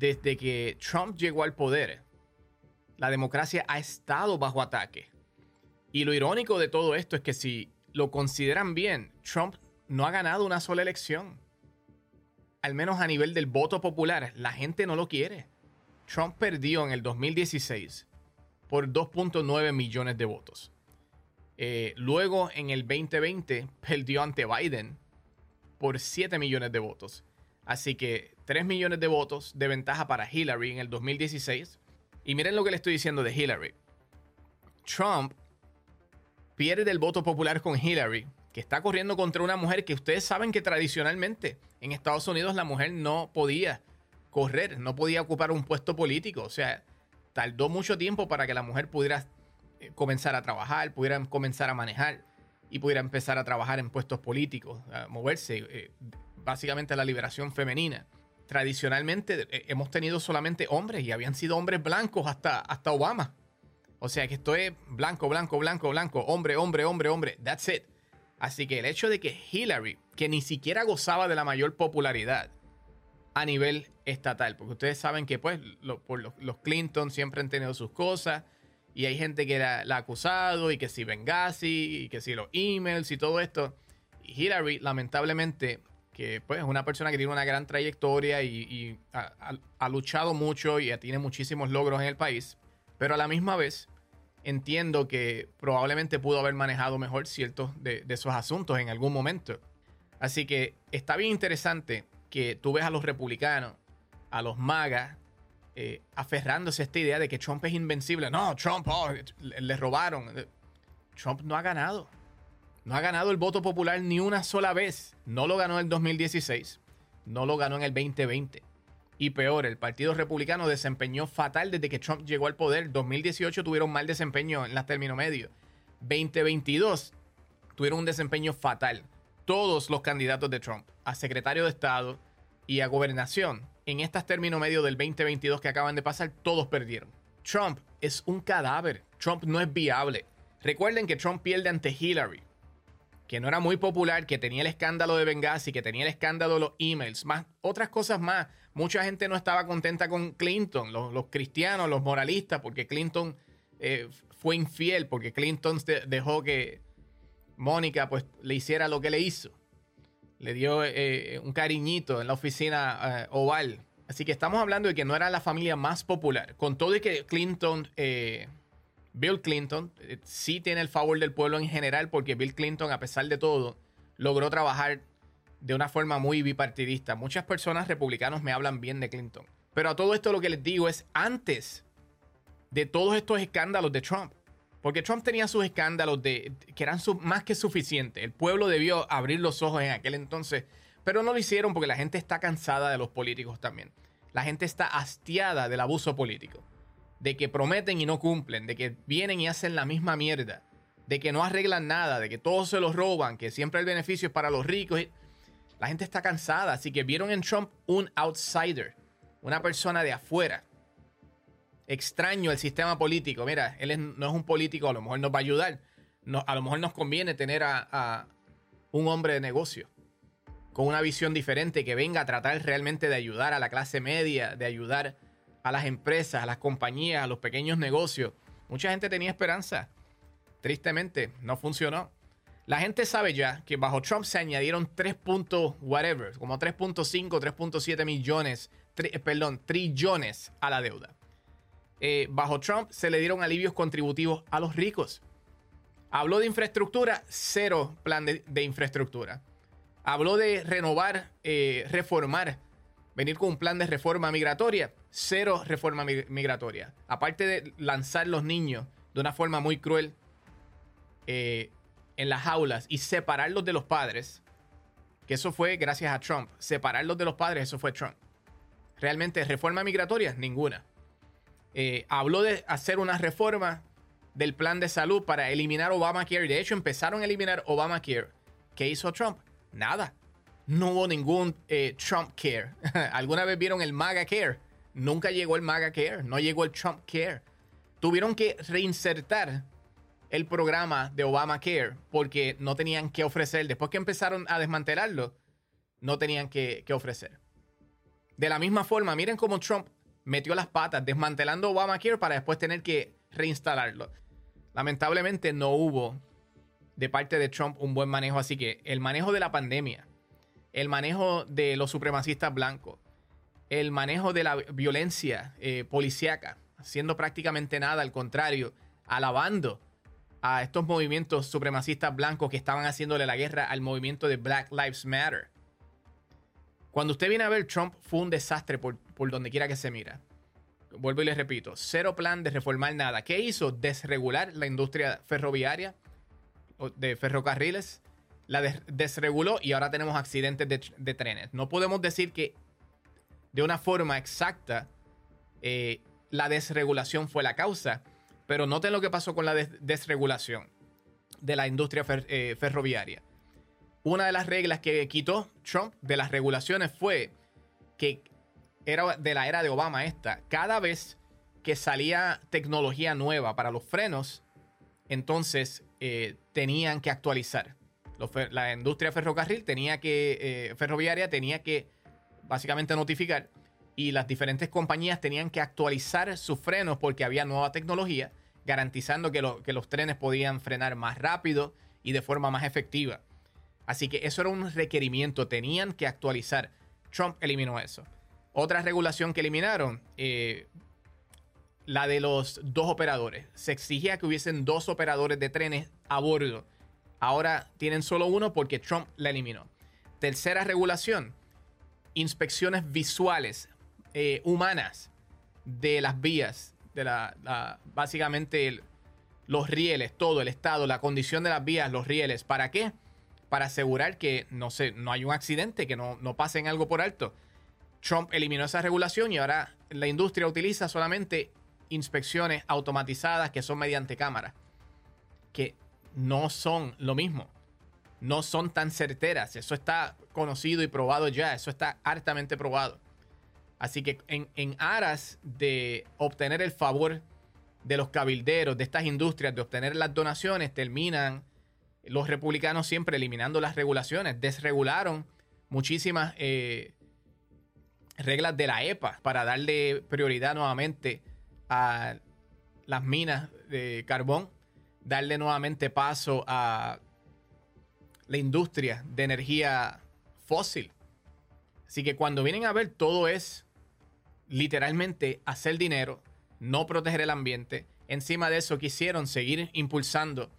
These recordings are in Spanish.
desde que Trump llegó al poder, la democracia ha estado bajo ataque. Y lo irónico de todo esto es que si lo consideran bien, Trump no ha ganado una sola elección. Al menos a nivel del voto popular, la gente no lo quiere. Trump perdió en el 2016 por 2.9 millones de votos. Eh, luego, en el 2020, perdió ante Biden por 7 millones de votos. Así que 3 millones de votos de ventaja para Hillary en el 2016. Y miren lo que le estoy diciendo de Hillary. Trump pierde el voto popular con Hillary, que está corriendo contra una mujer que ustedes saben que tradicionalmente en Estados Unidos la mujer no podía correr, no podía ocupar un puesto político. O sea, tardó mucho tiempo para que la mujer pudiera eh, comenzar a trabajar, pudiera comenzar a manejar y pudiera empezar a trabajar en puestos políticos, a moverse, eh, básicamente la liberación femenina. Tradicionalmente eh, hemos tenido solamente hombres y habían sido hombres blancos hasta, hasta Obama. O sea que esto es blanco, blanco, blanco, blanco, hombre, hombre, hombre, hombre. That's it. Así que el hecho de que Hillary, que ni siquiera gozaba de la mayor popularidad a nivel estatal, porque ustedes saben que pues por los, Clinton siempre han tenido sus cosas y hay gente que la, ha acusado y que si Benghazi y que si los emails y todo esto. Hillary, lamentablemente, que pues es una persona que tiene una gran trayectoria y, ha, luchado mucho y tiene muchísimos logros en el país, pero a la misma vez entiendo que probablemente pudo haber manejado mejor ciertos de, esos asuntos en algún momento. Así que está bien interesante que tú ves a los republicanos, a los magas, eh, aferrándose a esta idea de que Trump es invencible. No, Trump, oh, le, robaron. Trump no ha ganado. No ha ganado el voto popular ni una sola vez. No lo ganó en el 2016. No lo ganó en el 2020. Y peor, el Partido Republicano desempeñó fatal desde que Trump llegó al poder. 2018 tuvieron mal desempeño en las términos medios. 2022 tuvieron un desempeño fatal. Todos los candidatos de Trump a secretario de Estado y a gobernación en estas términos medios del 2022 que acaban de pasar, todos perdieron. Trump es un cadáver. Trump no es viable. Recuerden que Trump pierde ante Hillary que no era muy popular, que tenía el escándalo de Benghazi, que tenía el escándalo de los emails, más otras cosas más. Mucha gente no estaba contenta con Clinton, los, cristianos, los moralistas, porque Clinton eh, fue infiel, porque Clinton dejó que Mónica pues le hiciera lo que le hizo. Le dio eh, un cariñito en la oficina eh, oval. Así que estamos hablando de que no era la familia más popular. Con todo y que Clinton Bill Clinton eh, sí tiene el favor del pueblo en general porque Bill Clinton, a pesar de todo, logró trabajar de una forma muy bipartidista. Muchas personas republicanos me hablan bien de Clinton. Pero a todo esto lo que les digo es antes de todos estos escándalos de Trump. Porque Trump tenía sus escándalos de, que eran más que suficientes. El pueblo debió abrir los ojos en aquel entonces. Pero no lo hicieron porque la gente está cansada de los políticos también. La gente está hastiada del abuso político de que prometen y no cumplen, de que vienen y hacen la misma mierda, de que no arreglan nada, de que todos se los roban, que siempre el beneficio es para los ricos. La gente está cansada, así que vieron en Trump un outsider, una persona de afuera. Extraño el sistema político. Mira, él no es un político, a lo mejor nos va a ayudar. a lo mejor nos conviene tener a, un hombre de negocio con una visión diferente que venga a tratar realmente de ayudar a la clase media, de ayudar a las empresas, a las compañías, a los pequeños negocios. Mucha gente tenía esperanza. Tristemente, no funcionó. La gente sabe ya que bajo Trump se añadieron 3. whatever, como 3.5, 3.7 millones, perdón, trillones a la deuda. Eh, bajo Trump se le dieron alivios contributivos a los ricos. Habló de infraestructura, cero plan de, infraestructura. Habló de renovar, eh, reformar venir con un plan de reforma migratoria, cero reforma migratoria. Aparte de lanzar los niños de una forma muy cruel eh, en las aulas y separarlos de los padres, que eso fue gracias a Trump, separarlos de los padres, eso fue Trump. Realmente, reforma migratoria, ninguna. Eh, habló de hacer una reforma del plan de salud para eliminar Obamacare. De hecho, empezaron a eliminar Obamacare. ¿Qué hizo Trump? Nada no hubo ningún eh, Trump Care. ¿Alguna vez vieron el MAGA Care? Nunca llegó el MAGA Care, no llegó el Trump Care. Tuvieron que reinsertar el programa de Obamacare porque no tenían que ofrecer, después que empezaron a desmantelarlo, no tenían que, ofrecer. De la misma forma, miren cómo Trump metió las patas desmantelando Obamacare para después tener que reinstalarlo. Lamentablemente no hubo de parte de Trump un buen manejo, así que el manejo de la pandemia, el manejo de los supremacistas blancos, el manejo de la violencia eh, policíaca, haciendo prácticamente nada, al contrario, alabando a estos movimientos supremacistas blancos que estaban haciéndole la guerra al movimiento de Black Lives Matter. Cuando usted viene a ver, Trump fue un desastre por, por donde quiera que se mira. Vuelvo y les repito, cero plan de reformar nada. ¿Qué hizo? Desregular la industria ferroviaria, de ferrocarriles, la desreguló y ahora tenemos accidentes de, trenes. No podemos decir que de una forma exacta eh, la desregulación fue la causa, pero noten lo que pasó con la desregulación de la industria eh, ferroviaria. Una de las reglas que quitó Trump de las regulaciones fue que era de la era de Obama esta. Cada vez que salía tecnología nueva para los frenos, entonces eh, tenían que actualizar. la industria ferrocarril tenía que, eh, ferroviaria tenía que básicamente notificar y las diferentes compañías tenían que actualizar sus frenos porque había nueva tecnología garantizando que, que los trenes podían frenar más rápido y de forma más efectiva. Así que eso era un requerimiento, tenían que actualizar. Trump eliminó eso. Otra regulación que eliminaron, eh, la de los dos operadores. Se exigía que hubiesen dos operadores de trenes a bordo. Ahora tienen solo uno porque Trump la eliminó. Tercera regulación, inspecciones visuales eh, humanas de las vías de la, básicamente los rieles, todo el estado, la condición de las vías, los rieles. ¿Para qué? Para asegurar que no, se, no hay un accidente, que no, no pasen algo por alto. Trump eliminó esa regulación y ahora la industria utiliza solamente inspecciones automatizadas que son mediante cámara, que no son lo mismo, no son tan certeras. Eso está conocido y probado ya, eso está hartamente probado. Así que en, aras de obtener el favor de los cabilderos, de estas industrias, de obtener las donaciones, terminan los republicanos siempre eliminando las regulaciones. Desregularon muchísimas eh, reglas de la EPA para darle prioridad nuevamente a las minas de carbón, darle nuevamente paso a la industria de energía fósil. Así que cuando vienen a ver todo es literalmente hacer dinero, no proteger el ambiente. Encima de eso quisieron seguir impulsando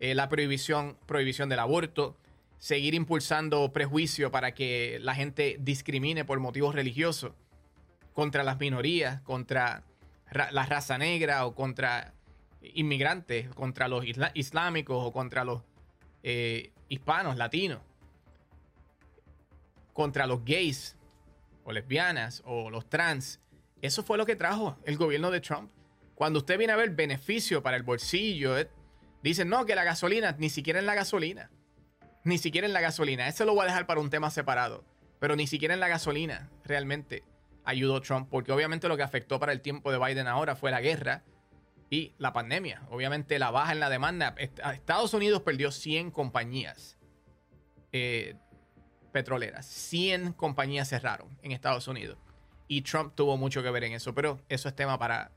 eh, la prohibición, prohibición del aborto, seguir impulsando prejuicio para que la gente discrimine por motivos religiosos contra las minorías, contra la raza negra o contra inmigrantes, contra los islámicos o contra los eh, hispanos, latinos, contra los gays, o lesbianas o los trans. Eso fue lo que trajo el gobierno de Trump. Cuando usted viene a ver beneficio para el bolsillo, eh, dicen, no, que la gasolina, ni siquiera en la gasolina. Ni siquiera en la gasolina. Eso lo voy a dejar para un tema separado. Pero ni siquiera en la gasolina realmente ayudó Trump. Porque obviamente lo que afectó para el tiempo de Biden ahora fue la guerra y la pandemia. Obviamente la baja en la demanda. Estados Unidos perdió 100 compañías eh, petroleras. 100 compañías cerraron en Estados Unidos. Y Trump tuvo mucho que ver en eso. Pero eso es tema para,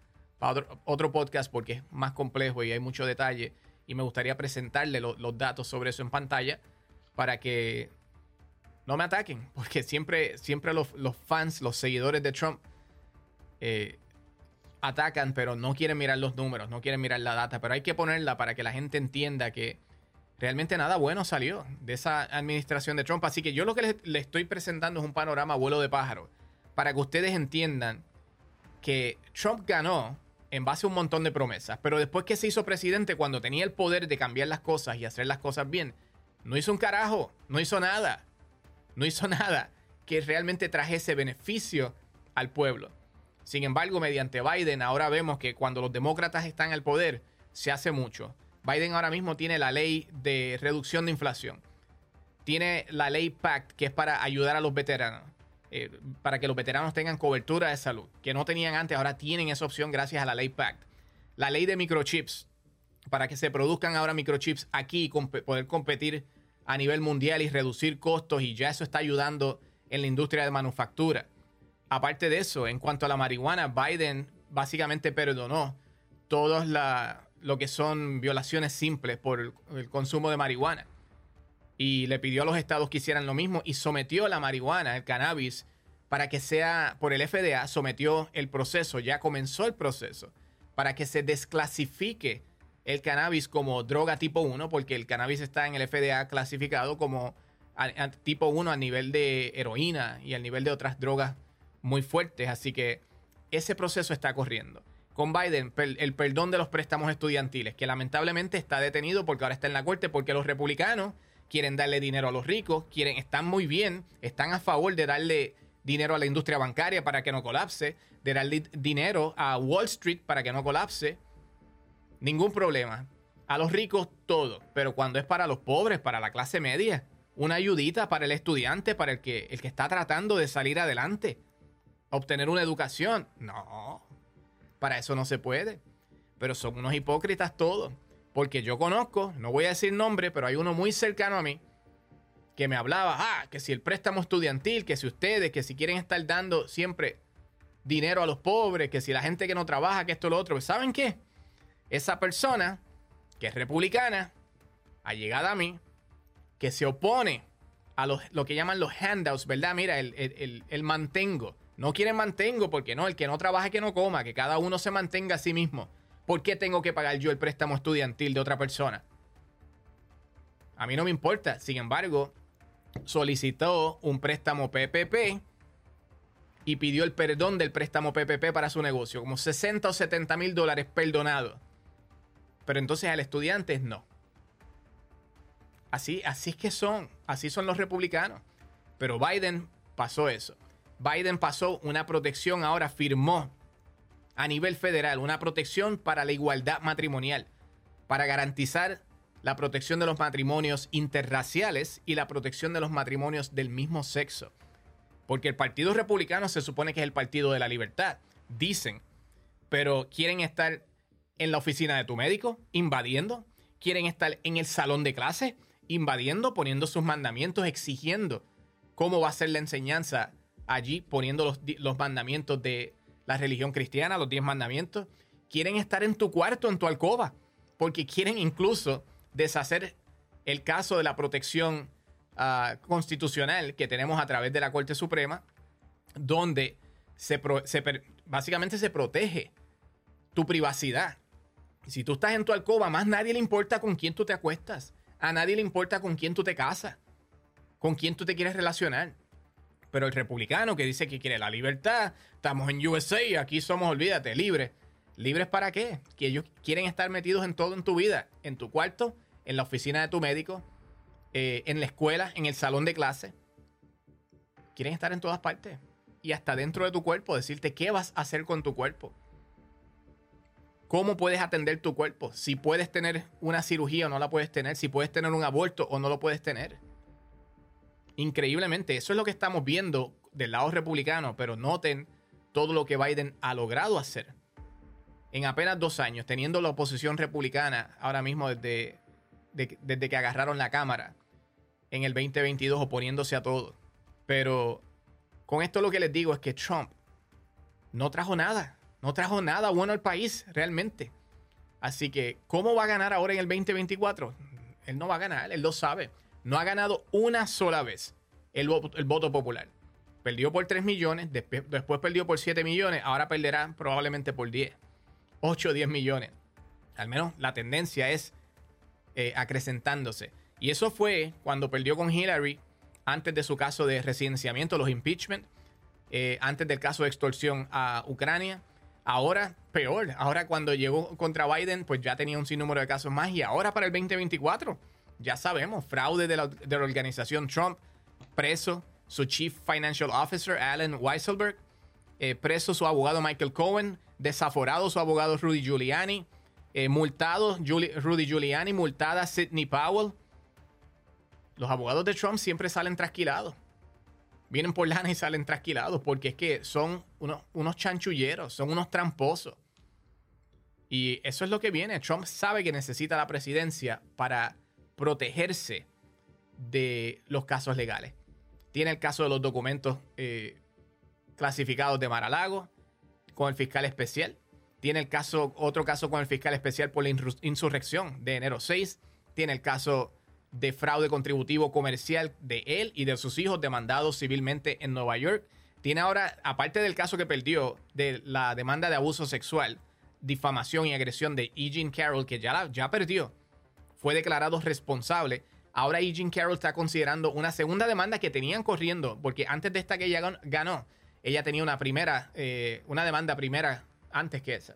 otro, podcast porque es más complejo y hay mucho detalle. Y me gustaría presentarle los datos sobre eso en pantalla para que no me ataquen. Porque siempre, siempre los, fans, los seguidores de Trump eh, atacan, pero no quieren mirar los números, no quieren mirar la data. Pero hay que ponerla para que la gente entienda que realmente nada bueno salió de esa administración de Trump. Así que yo lo que les, estoy presentando es un panorama vuelo de pájaro para que ustedes entiendan que Trump ganó en base a un montón de promesas, pero después que se hizo presidente, cuando tenía el poder de cambiar las cosas y hacer las cosas bien, no hizo un carajo, no hizo nada, no hizo nada que realmente trajese beneficio al pueblo. Sin embargo, mediante Biden, ahora vemos que cuando los demócratas están al poder, se hace mucho. Biden ahora mismo tiene la ley de reducción de inflación. Tiene la ley PACT, que es para ayudar a los veteranos. Eh, para que los veteranos tengan cobertura de salud, que no tenían antes, ahora tienen esa opción gracias a la ley PACT. La ley de microchips, para que se produzcan ahora microchips aquí y poder competir a nivel mundial y reducir costos, y ya eso está ayudando en la industria de manufactura. aparte de eso, en cuanto a la marihuana, Biden básicamente perdonó todas lo que son violaciones simples por el, consumo de marihuana. Y le pidió a los estados que hicieran lo mismo y sometió la marihuana, el cannabis, para que sea, por el FDA, sometió el proceso, ya comenzó el proceso, para que se desclasifique el cannabis como droga tipo 1, porque el cannabis está en el FDA clasificado como tipo 1 a nivel de heroína y al nivel de otras drogas muy fuertes. Así que ese proceso está corriendo. Con Biden, el perdón de los préstamos estudiantiles, que lamentablemente está detenido porque ahora está en la corte, porque los republicanos quieren darle dinero a los ricos, quieren, están muy bien, están a favor de darle dinero a la industria bancaria para que no colapse, de darle dinero a Wall Street para que no colapse. Ningún problema. A los ricos todo, pero cuando es para los pobres, para la clase media, una ayudita para el estudiante, para el que, el que está tratando de salir adelante obtener una educación. No, para eso no se puede. Pero son unos hipócritas todos. Porque yo conozco, no voy a decir nombre, pero hay uno muy cercano a mí que me hablaba, ah, que si el préstamo estudiantil, que si ustedes, que si quieren estar dando siempre dinero a los pobres, que si la gente que no trabaja, que esto lo otro. ¿Saben qué? Esa persona que es republicana, allegada a mí, que se opone a lo que llaman los handouts, ¿verdad? Mira, el, el mantengo no quieren mantengo porque no, el que no trabaje que no coma, que cada uno se mantenga a sí mismo. ¿Por qué tengo que pagar yo el préstamo estudiantil de otra persona? A mí no me importa. Sin embargo, solicitó un préstamo PPP y pidió el perdón del préstamo PPP para su negocio, como 60 o 70 mil dólares perdonados. Pero entonces al estudiante no. Así, así es que son, así son los republicanos. Pero Biden pasó eso. Biden pasó una protección, ahora firmó a nivel federal una protección para la igualdad matrimonial, para garantizar la protección de los matrimonios interraciales y la protección de los matrimonios del mismo sexo. Porque el Partido Republicano se supone que es el Partido de la Libertad, dicen, pero quieren estar en la oficina de tu médico, invadiendo, quieren estar en el salón de clase, invadiendo, poniendo sus mandamientos, exigiendo cómo va a ser la enseñanza allí poniendo los, mandamientos de la religión cristiana, los diez mandamientos. Quieren estar en tu cuarto, en tu alcoba, porque quieren incluso deshacer el caso de la protección ah, constitucional que tenemos a través de la Corte Suprema, donde se, básicamente se protege tu privacidad. Si tú estás en tu alcoba, más nadie le importa con quién tú te acuestas. A nadie le importa con quién tú te casas, con quién tú te quieres relacionar. Pero el republicano que dice que quiere la libertad, estamos en USA, aquí somos, olvídate, libres. ¿Libres para qué? Que ellos quieren estar metidos en todo en tu vida, en tu cuarto, en la oficina de tu médico, eh, en la escuela, en el salón de clase. Quieren estar en todas partes. Y hasta dentro de tu cuerpo, decirte qué vas a hacer con tu cuerpo. ¿Cómo puedes atender tu cuerpo? Si puedes tener una cirugía o no la puedes tener. Si puedes tener un aborto o no lo puedes tener increíblemente, eso es lo que estamos viendo del lado republicano, pero noten todo lo que Biden ha logrado hacer. En apenas dos años, teniendo la oposición republicana ahora mismo desde, desde que agarraron la Cámara en el 2022 oponiéndose a todo. Pero con esto lo que les digo es que Trump no trajo nada, no trajo nada bueno al país realmente. Así que, ¿cómo va a ganar ahora en el 2024? Él no va a ganar, él lo sabe no ha ganado una sola vez el voto, popular. Perdió por 3 millones, después, perdió por 7 millones, ahora perderá probablemente por 10, 8 o 10 millones. Al menos la tendencia es eh, acrecentándose. Y eso fue cuando perdió con Hillary antes de su caso de residenciamiento, los impeachment, eh, antes del caso de extorsión a Ucrania. Ahora, peor. Ahora cuando llegó contra Biden, pues ya tenía un sinnúmero de casos más. Y ahora para el 2024 ya sabemos, fraude de la, organización Trump, preso su Chief Financial Officer, Alan Weisselberg, eh, preso su abogado Michael Cohen, desaforado su abogado Rudy Giuliani, eh, multado Rudy Giuliani, multada Sidney Powell. Los abogados de Trump siempre salen trasquilados. Vienen por lana y salen trasquilados porque es que son unos, unos chanchulleros, son unos tramposos. Y eso es lo que viene. Trump sabe que necesita la presidencia para protegerse de los casos legales. Tiene el caso de los documentos eh, clasificados de Maralago con el fiscal especial. Tiene el caso, otro caso con el fiscal especial por la insurrección de enero 6. Tiene el caso de fraude contributivo comercial de él y de sus hijos demandados civilmente en Nueva York. Tiene ahora, aparte del caso que perdió de la demanda de abuso sexual, difamación y agresión de Eugene Carroll, que ya, ya perdió, fue declarado responsable. Ahora Eugene Carroll está considerando una segunda demanda que tenían corriendo, porque antes de esta que ella ganó, ella tenía una primera, eh, una demanda primera antes que esa.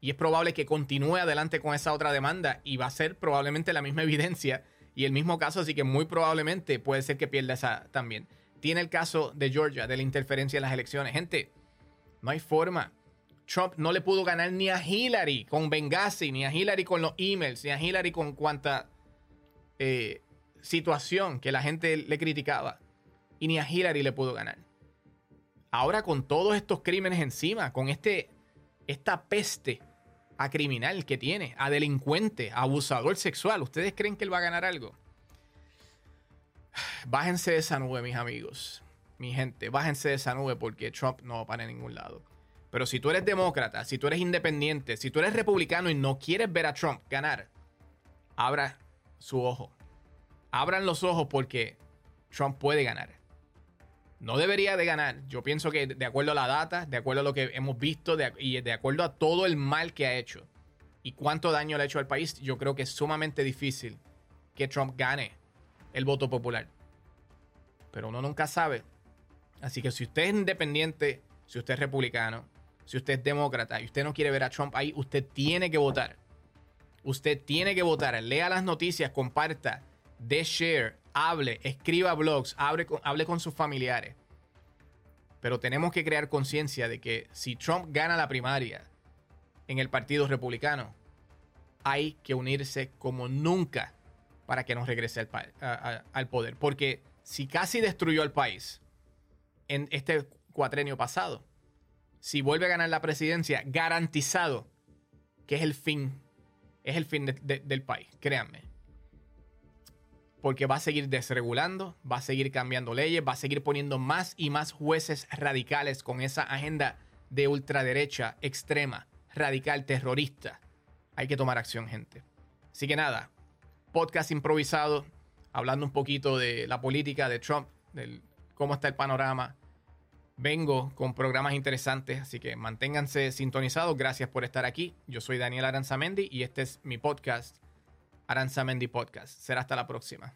Y es probable que continúe adelante con esa otra demanda y va a ser probablemente la misma evidencia y el mismo caso, así que muy probablemente puede ser que pierda esa también. Tiene el caso de Georgia, de la interferencia en las elecciones. Gente, no hay forma. Trump no le pudo ganar ni a Hillary con Benghazi, ni a Hillary con los emails, ni a Hillary con cuanta eh, situación que la gente le criticaba. Y ni a Hillary le pudo ganar. Ahora con todos estos crímenes encima, con este, esta peste a criminal que tiene, a delincuente, a abusador sexual, ¿ustedes creen que él va a ganar algo? Bájense de esa nube, mis amigos. Mi gente, bájense de esa nube porque Trump no va para ningún lado. Pero si tú eres demócrata, si tú eres independiente, si tú eres republicano y no quieres ver a Trump ganar, abra su ojo. Abran los ojos porque Trump puede ganar no debería de ganar. Yo pienso que de acuerdo a la data, de acuerdo a lo que hemos visto y de acuerdo a todo el mal que ha hecho y cuánto daño le ha hecho al país, yo creo que es sumamente difícil que Trump gane el voto popular. Pero uno nunca sabe. Así que si usted es independiente, si usted es republicano, si usted es demócrata y usted no quiere ver a Trump ahí, usted tiene que votar. Usted tiene que votar. Lea las noticias, comparta, de share, hable, escriba blogs, hable con, hable con sus familiares. Pero tenemos que crear conciencia de que si Trump gana la primaria en el Partido Republicano, hay que unirse como nunca para que nos regrese al, al poder. Porque si casi destruyó al país en este cuatrenio pasado, si vuelve a ganar la presidencia, garantizado que es el fin, es el fin del país, créanme porque va a seguir desregulando, va a seguir cambiando leyes, va a seguir poniendo más y más jueces radicales con esa agenda de ultraderecha, extrema, radical, terrorista. Hay que tomar acción, gente. Así que nada, podcast improvisado, hablando un poquito de la política de Trump, de cómo está el panorama. Vengo con programas interesantes, así que manténganse sintonizados. Gracias por estar aquí. Yo soy Daniel Aranzamendi y este es mi podcast Aranzamendi Podcast. Será hasta la próxima.